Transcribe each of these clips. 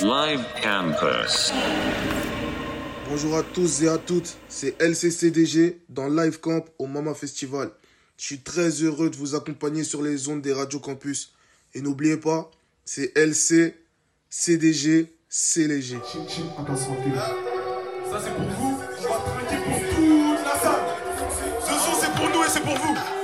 Live Campus. Bonjour à tous et à toutes, c'est LCCDG dans Live Camp au Mama Festival. Je suis très heureux de vous accompagner sur les ondes des radios campus. Et n'oubliez pas, c'est LC, CDG, léger. Ça c'est pour vous, on va trinquer pour toute la salle. Ce son c'est pour nous et c'est pour vous.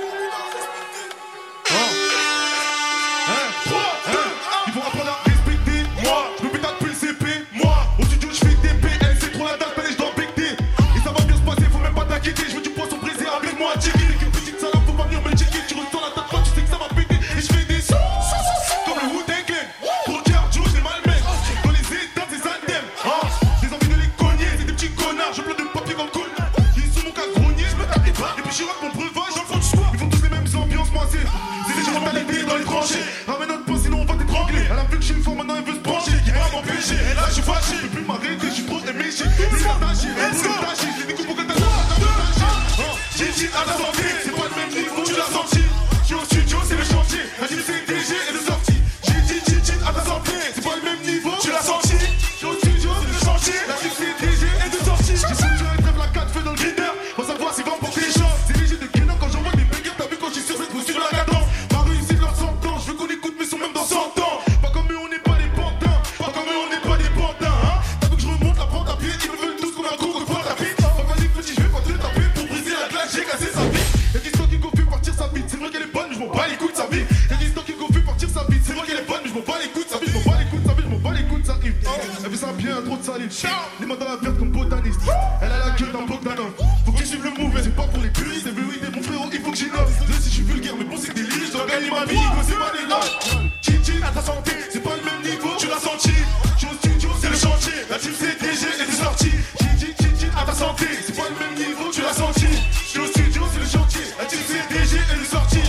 Faut que tu suives le move, mais c'est pas pour les puristes. C'est vérité, mon frérot, il faut que j'innove. Désolé si je suis vulgaire, mais bon, c'est des livres. Je dois gagner ma vie, c'est pas des notes. Chin chin à ta santé, c'est pas le même niveau, tu l'as senti. Je suis au studio, c'est le chantier. La team CDG est de sortie. Chin chin chin à ta santé, c'est pas le même niveau, tu l'as senti. Je suis au studio, c'est le chantier. La team CDG est de sortie.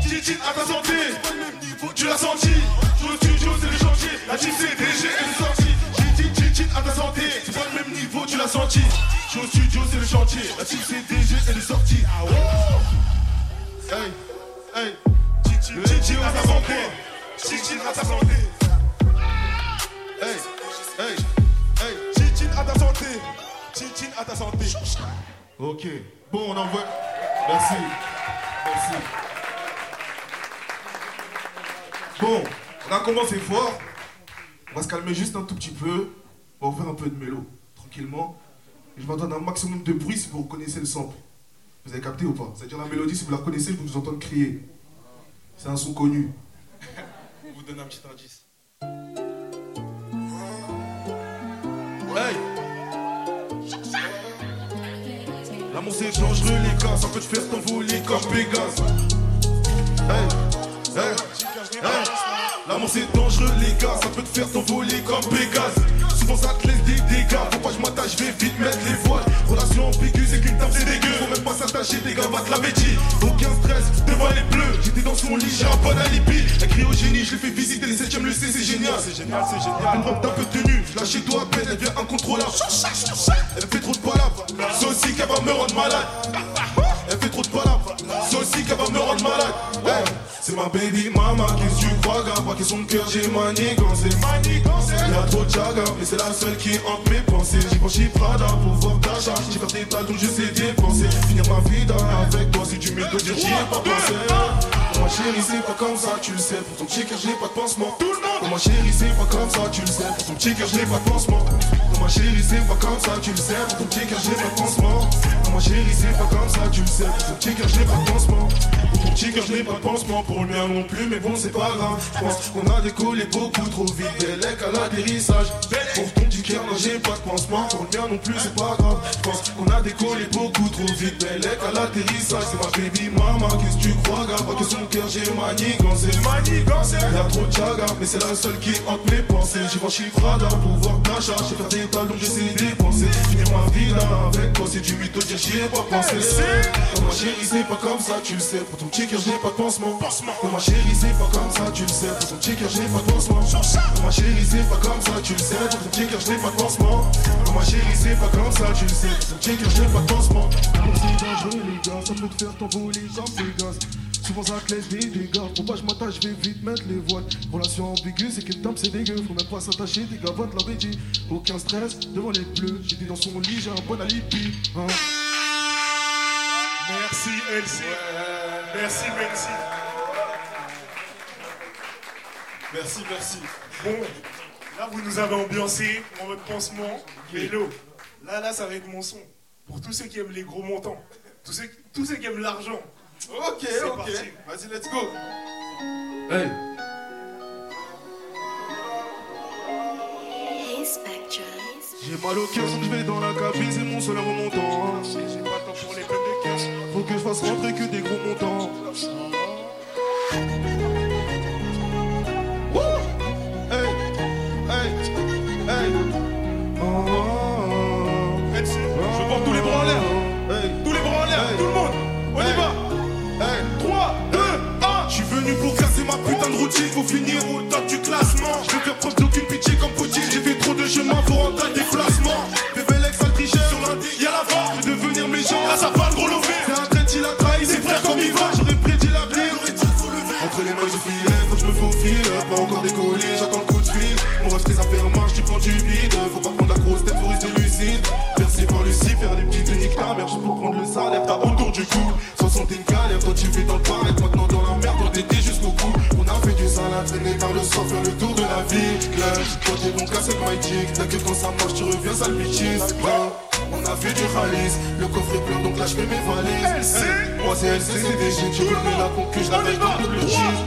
Chin chin à ta santé, c'est pas le même niveau, tu l'as senti. Je suis au studio, c'est le chantier. La team CDG à ta santé. À ta santé. À ta santé. Ok. Bon, on envoie. Merci. Merci. Bon, on a commencé fort. On va se calmer juste un tout petit peu. On va faire un peu de mélo, tranquillement. Je vais entendre un maximum de bruit si vous reconnaissez le sample. Vous avez capté ou pas? C'est-à-dire la mélodie, si vous la connaissez, je vous entendre crier. C'est un son connu. Vous donne un petit indice. Hey L'amour c'est dangereux les gars, ça peut te faire t'envoler comme Pégase. Hey, hey, hey. L'amour c'est dangereux les gars, ça peut te faire t'envoler comme Pégase. Souvent ça te laisse des dégâts, faut pas je m'attache, je vais vite mettre les voiles. Relation ambiguë, c'est qu'une table c'est dégueu. Faut même pas s'attacher, des gars, va te laver dit. Aucun stress, devant les bleus. J'étais dans son lit, j'ai un bon alibi. Elle crie au génie, je l'ai fait visiter les 7ème, le C, c'est génial. C'est génial, c'est génial. Une robe d'un peu tenue, je lâche chez toi à peine, elle devient incontrôlable. Elle fait trop de palabres, c'est aussi qu'elle va me rendre malade. Elle fait trop de palabres, c'est aussi qu'elle va me rendre malade. Hey, c'est ma baby mama, qu'est-ce que tu crois, gars? Pas question de cœur, j'ai manigancé. Y'a trop de chaga, mais c'est la seule qui hante mes pensées. J'ai franchi Prada pour voir ta charge. J'ai fait des tas je sais dépenser. Finir ma vie avec toi, si tu me dire, j'y ai pas pensé. Pour ma chérie, c'est pas comme ça, tu le sais. Pour ton petit cœur, j'ai pas de pansement. Pour ma chérie, c'est pas comme ça, tu le sais. Pour ton petit cœur, j'ai pas de pansement. Ma chérie, c'est pas comme ça, tu le sais. Pour ton petit cœur, j'ai pas de pansement. Pour ma chérie, c'est pas comme ça, tu le sais. Pour ton petit cœur, j'ai pas de pansement. Pour ton petit cœur, je n'ai pas de pansement. Pour le mien non plus, mais bon, c'est pas grave. Je pense qu'on a décollé beaucoup trop vite. Bellec à l'atterrissage. Pour ton petit cœur, non, j'ai pas de pansement. Pour le mien non plus, c'est pas grave. Je pense qu'on a décollé beaucoup trop vite. Bellec à l'atterrissage. C'est ma baby mama, qu'est-ce que tu crois, gars? Pas que son cœur, j'ai manigancé. Manigancé. Y'a trop de chaga, mais c'est la seule qui hante mes pensées. J'ai franchi Prada pour voir ta charge. J'ai fait des talons, j'ai essayé de dépenser. Finir ma vie là avec toi, c'est du mytho, dire j'y ai pas pensé. Pour ma chérie, c'est pas comme ça, tu le sais. Pour ton petit cœur, j'ai pas de pansement. Pour ma chérie, c'est pas comme ça, tu le sais. Pour ton petit cœur, j'ai pas de pansement. Pour ma chérie, c'est pas comme ça, tu le sais. Pour ton petit cœur, j'ai pas de pansement. Pour ma chérie, c'est pas comme ça, tu le sais. Pour ton petit cœur, j'ai pas de pansement. C'est dangereux, les gars, ça peut te faire t'envoler, j'en fais gosse. Souvent ça te laisse des dégâts. Pas je m'attache, je vais vite mettre les voiles. Relation ambiguë, c'est qu'une dame c'est dégueu. Faut même pas s'attacher, des gavottes l'avaient dit. Aucun stress devant les bleus. J'étais dans son lit, j'ai un bon alibi. Hein. Merci LC. Merci, merci. Merci, merci. Bon, là vous nous avez ambiancé en mode pansement, vélo. Là, là, ça va être mon son. Pour tous ceux qui aiment les gros montants. Tous ceux, tous ceux qui aiment l'argent. Ok, C'est ok. parti. Vas-y, let's go. Hey. J'ai mal au cœur, donc je vais dans la cabine, c'est mon seul remontant. J'ai pas le temps pour les peines de cœur. Faut que je fasse rentrer que des gros montants. Cou. 60 une galère, toi tu fais dans le paraître, maintenant dans la merde, on t'était jusqu'au cou. On a fait du sale à traîner par le soir, faire le tour de la ville. Toi t'es casser my chick, t'as que quand ça marche, tu reviens sale bitches. On a fait du ralice, le coffre est plein donc là je fais mes valises. Hey, Moi c'est LC, c'est DG, tu connais la concu, je comme double cheese.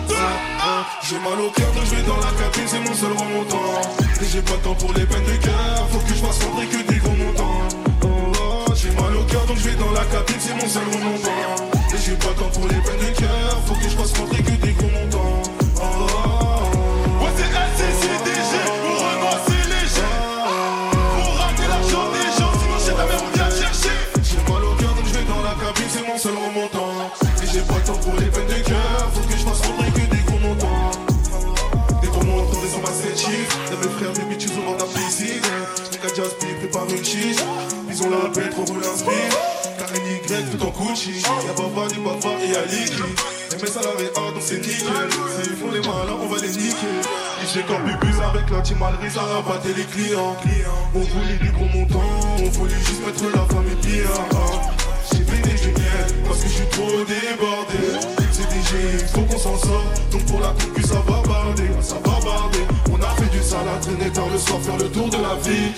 J'ai mal au cœur donc je vais dans la cabine, c'est mon seul remontant. Et j'ai pas le temps pour les peines de cœur, faut que je fasse rentrer que des gros montants. Je vais dans la cabine, c'est mon seul remontant. Et j'ai pas temps pour les peines de Y'a Baba, des Baba et y'a Licky. Et mes salariés A donc c'est nickel. S'ils font les malins, on va les niquer. Comme bubus avec la Malry, ça rabattait les clients. On voulait du gros montant, on voulait juste mettre la famille bien. J'ai fait des géniales parce que je suis trop débordé. C'est faut qu'on s'en sort. Donc pour la concu, ça va traîner tard le soir, faire le tour de la ville.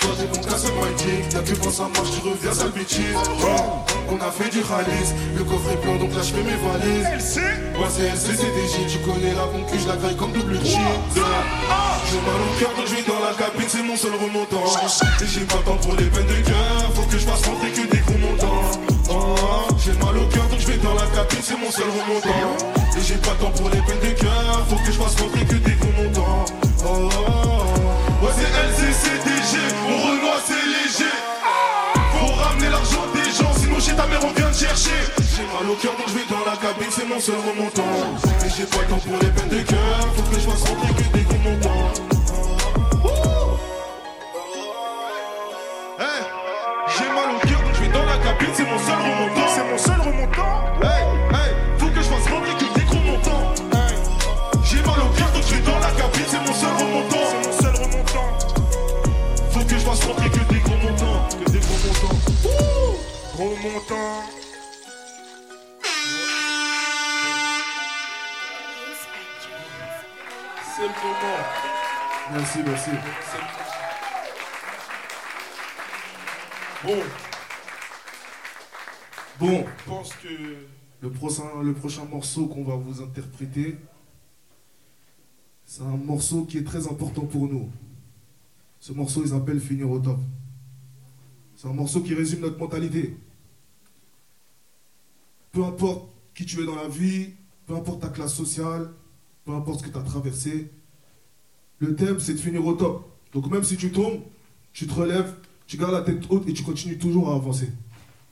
Toi t'es bon, casse my dick. Y'a que quand ça marche, tu reviens, sale bitches. Oh, On a fait du ralice, le coffre est plein, donc là je fais mes valises. LC. Moi c'est LCCDG, tu connais la concu, je la graille comme double cheese. J'ai mal au cœur donc je vais dans la cabine, c'est mon seul remontant. Et j'ai pas le temps pour les peines de cœur, faut que je fasse rentrer que des gros montants. Oh, j'ai mal au cœur donc je vais dans la cabine, c'est mon seul remontant. Et j'ai pas le temps pour les peines de cœur, faut que je fasse rentrer que des gros montants. Oh. Ouais, c'est. Pour Renoir, c'est léger. Faut ramener l'argent des gens, sinon chez ta mère, on vient te chercher. J'ai mal au cœur donc je vais dans la cabine, c'est mon seul remontant. Et j'ai pas le temps pour les peines de cœur, faut que je fasse rentrer que des gros. C'est le moment. Merci, merci. Bon, Bon, je pense que. le prochain, le prochain morceau qu'on va vous interpréter, c'est un morceau qui est très important pour nous. Ce morceau, il s'appelle Finir au top. C'est un morceau qui résume notre mentalité. Peu importe qui tu es dans la vie, peu importe ta classe sociale, peu importe ce que tu as traversé, le thème, c'est de finir au top. Donc même si tu tombes, tu te relèves, tu gardes la tête haute et tu continues toujours à avancer.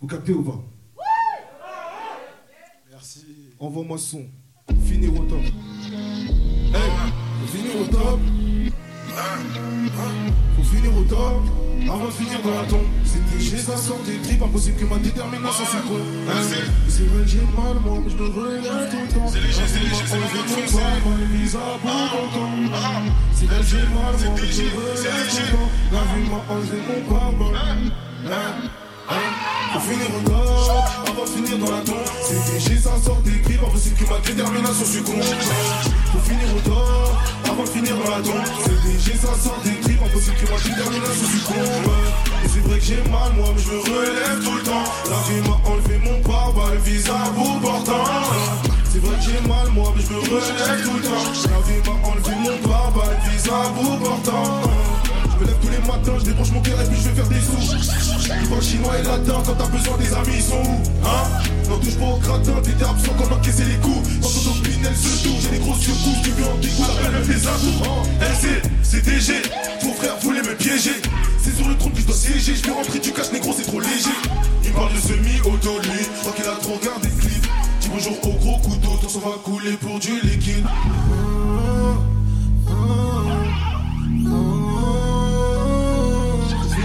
Vous captez ou pas? Merci. Envoie-moi ce son. Finir au top. Hey, finir au top. Faut finir au top. Avant de finir dans la tombe. C'était chez ça sort des tripes. Impossible que ma détermination s'y quoi. C'est vrai j'ai mal, moi, mais je me regrette. C'est léger, c'est léger, c'est léger, c'est léger. Les visas pour content. Si elle j'ai mal, mon léger, je veux c'est être léger. content. La vie m'a enlevé mon pardon. Faut finir au top, avant de finir dans la tombe. C'est léger, ça sort des griffes, impossible que ma détermination succombe. Faut finir au top, avant de finir dans la tombe. C'est léger, ça sort des impossible que ma détermination succombe. Et c'est vrai que j'ai mal, moi, mais je me relève tout le temps. La vie m'a enlevé mon pare le visa bout portant. C'est vrai que j'ai mal, moi, mais je me relève tout le temps. La vie m'a enlevé mon pare le visa bout portant. Je me lève tous les matins, je débranche mon cœur et puis je vais faire des sous. Le vent chinois est latin, quand t'as besoin des amis, ils sont où Hein? Touche pas au gratin, t'étais absent quand encaisser les coups. Quand ton opinel se touche, j'ai des grosses secousses, tu veux en dégoût, la belle des atouts. LC, c'est DG, ton frère voulait me piéger. C'est sur le trône que je dois siéger, je vais rentrer du cash négro, c'est trop léger. Il me parle de semi-auto, lui, crois qu'il a trop regardé le clip. Dis bonjour au gros couteau, ton sang va couler pour du liquide.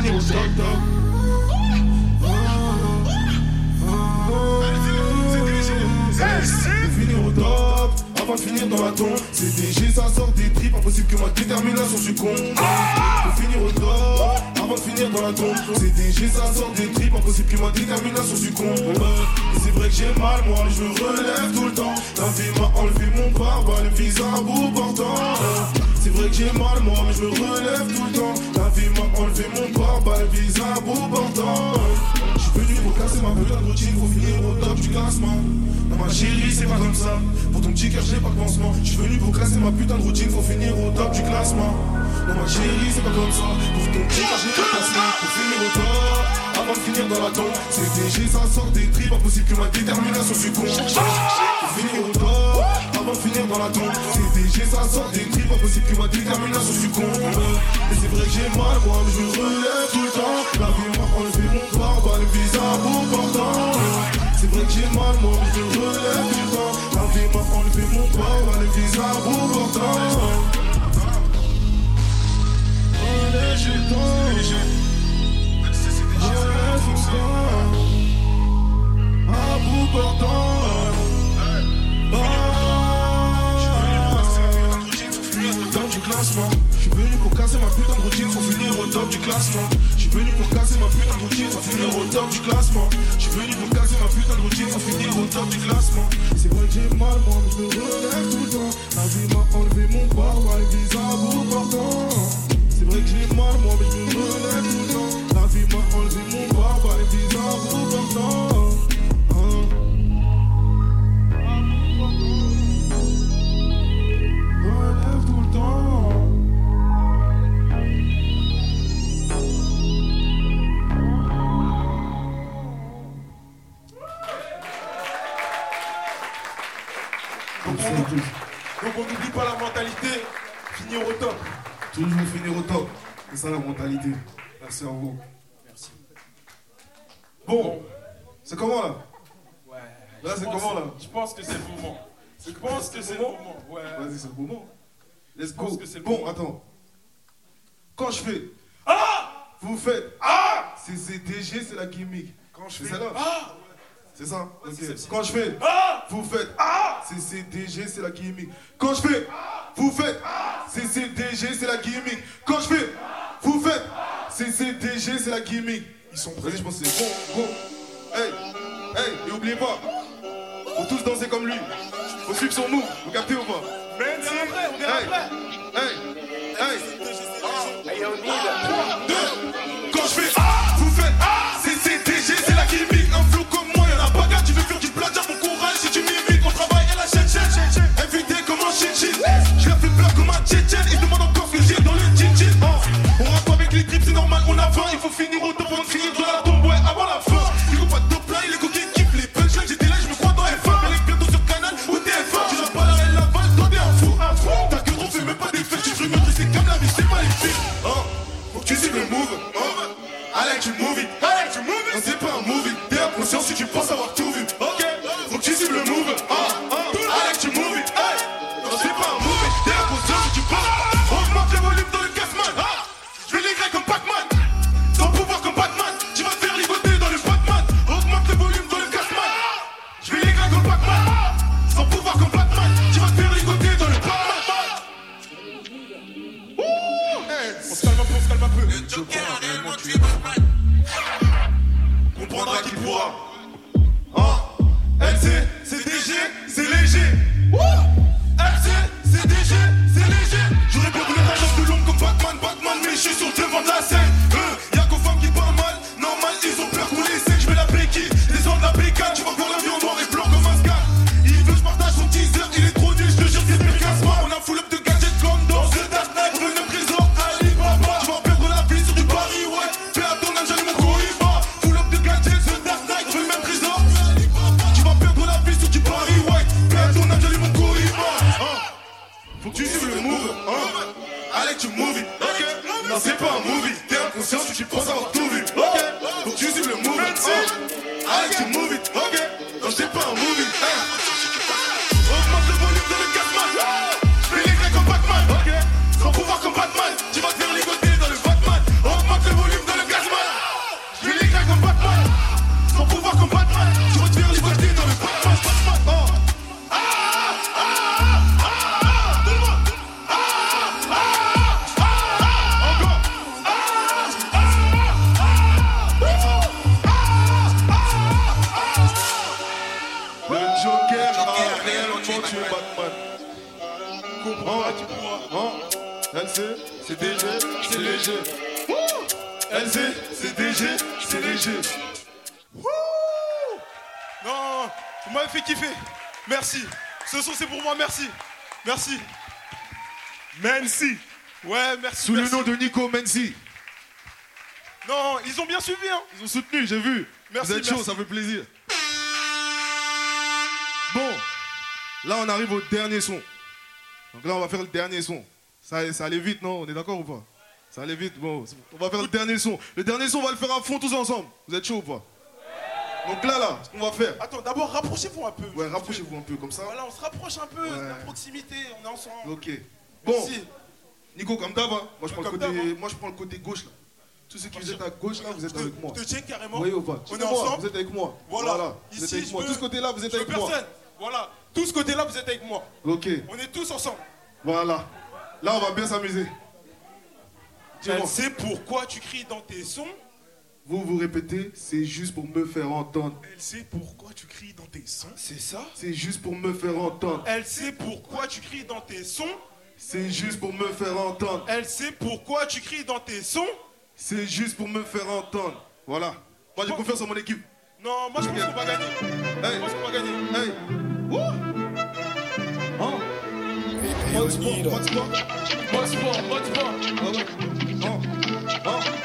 Au top avant de finir dans la tombe. C'est DG, ça sort des tripes, impossible que ma détermination succombe. Pour finir au top, avant de finir dans la tombe. C'est DG, ça sort des tripes, impossible que ma détermination succombe. C'est vrai que j'ai mal, moi, je me relève tout le temps. La vie m'a enlevé mon pare le visa à bout portant. C'est vrai que j'ai mal, moi, mais je me relève tout le temps. La vie m'a enlevé mon pare le visa à bout portant. Ma putain de routine, faut finir au top du classement. Non, ma chérie, c'est pas comme ça. Pour ton petit cœur, j'ai pas de pansement. Je suis venu pour casser ma putain de routine, faut finir au top du classement. Non, ma chérie, c'est pas comme ça. Pour ton petit cœur, j'ai pas de pansement. Faut finir au top, avant de finir dans la tombe. C'est DG, ça sort des tripes, impossible que ma détermination succombe. Faut finir au top, de finir dans la tombe. C'est DG, ça sort des tripes, impossible que ma détermination succombe. Et c'est vrai que j'ai mal, moi, je relève tout le temps. La vie m'a enlevé mon corps, bah, le visa bout portant. C'est vrai que j'ai mal, moi, je relève tout le temps. La vie m'a enlevé mon corps, bah, le visa bout portant. Top du classement. Je suis venu pour casser ma putain de routine, faut finir au top du classement. Je suis venu pour casser ma putain de routine, faut finir au top du classement. C'est vrai que j'ai mal, moi, mais je me relève tout le temps. La vie m'a Merci à vous. Merci. Bon, c'est comment là? Ouais. Là, c'est comment, là? Je pense que c'est le moment. Je pense que c'est le moment? Ouais. Vas-y, c'est le moment. Let's go. Bon, attends. Quand je fais Ah Vous faites Ah C'est c'est DG, c'est la gimmick. Quand je C'est fais Ah C'est ça? Quand je fais Ah Vous faites Ah C'est c'est DG, c'est la gimmick. Quand je fais Vous faites C'est c'est DG, c'est la gimmick. Quand je fais Vous faites C'est c'est la gimmick. Ils sont prêts, je pense que c'est bon, go. Hey, hey, et oubliez pas, faut tous danser comme lui. Faut suivre son move, vous captez ou pas? Mais on vient après, on Hey, après. hey, hey. Quand je fais Ouais, merci. sous le nom de Nico Mensi. Non, ils ont bien suivi, hein. Ils ont soutenu, j'ai vu. Merci, Vous êtes chaud, ça fait plaisir. Bon, là on arrive au dernier son. Donc là on va faire le dernier son. Ça, ça allait vite, non? On est d'accord ou pas? Ça allait vite, bon. On va faire le dernier son. Le dernier son, on va le faire à fond tous ensemble. Vous êtes chaud ou pas? Donc là, là, ce qu'on va faire. Attends, d'abord, rapprochez-vous un peu. Ouais, rapprochez-vous un peu comme ça. Voilà, on se rapproche un peu. Ouais. La proximité, on est ensemble. Ok. Bon, Merci. Nico, comme d'hab, hein. moi, je prends le Comme côté, d'hab, hein. moi je prends le côté gauche là. Tous ceux qui vous êtes à gauche là, vous êtes te- avec moi. Je te tiens carrément. Vous voyez ou pas? On est ensemble. Vous êtes avec moi. Voilà. Vous êtes Ici, avec je moi. veux- Tout ce côté-là, vous êtes je avec moi. personne. Voilà. Tout ce côté-là, vous êtes avec moi. Ok. On est tous ensemble. Voilà. Là, on va bien s'amuser. Elle sait pourquoi tu cries dans tes sons? Vous vous répétez, c'est juste pour me faire entendre. Elle sait pourquoi tu cries dans tes sons? C'est ça? C'est juste pour me faire entendre. Elle sait pourquoi tu cries dans tes sons? C'est juste pour me faire entendre. Elle sait pourquoi tu cries dans tes sons. C'est juste pour me faire entendre. Voilà. Moi, j'ai confiance en mon équipe. Non, moi je pense qu'on va gagner. Je Hey, pense qu'on va gagner. hey. Wouh. Hein? Mode sport, mode sport. Mode sport, mode sport. Ah ouais.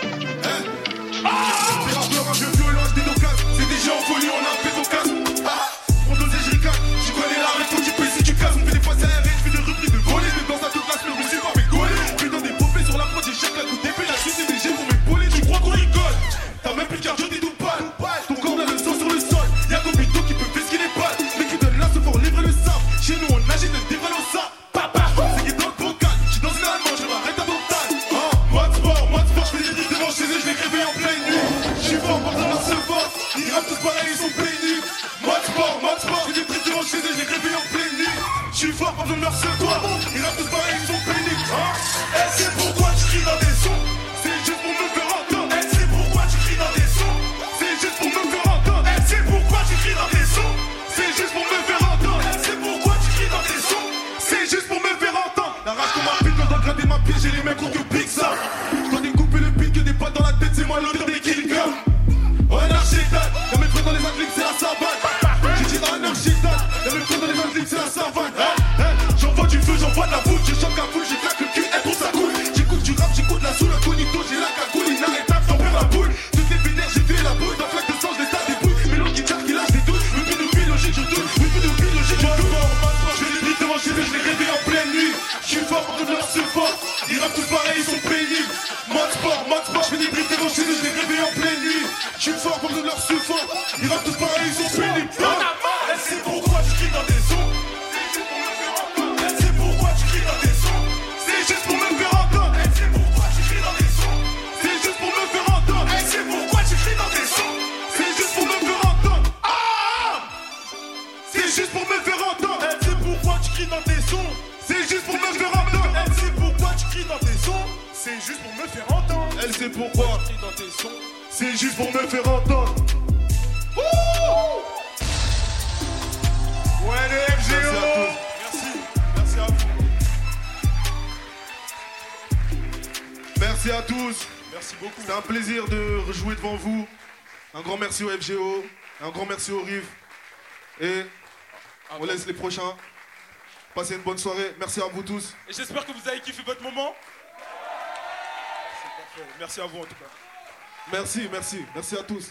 Ils rappent tous pareil, ils sont pénibles. Hein, elle sait pourquoi tu dans des sons. Pourquoi. C'est juste pour me faire entendre. Ouais, les FGO. Merci. Merci à vous. Merci à tous. Merci beaucoup. C'est un plaisir de rejouer devant vous. Un grand merci au FGO. Un grand merci au RIF. Et on laisse les prochains. Passez une bonne soirée. Merci à vous tous. Et j'espère que vous avez kiffé votre moment. Merci à vous en tout cas. Merci, merci. Merci à tous.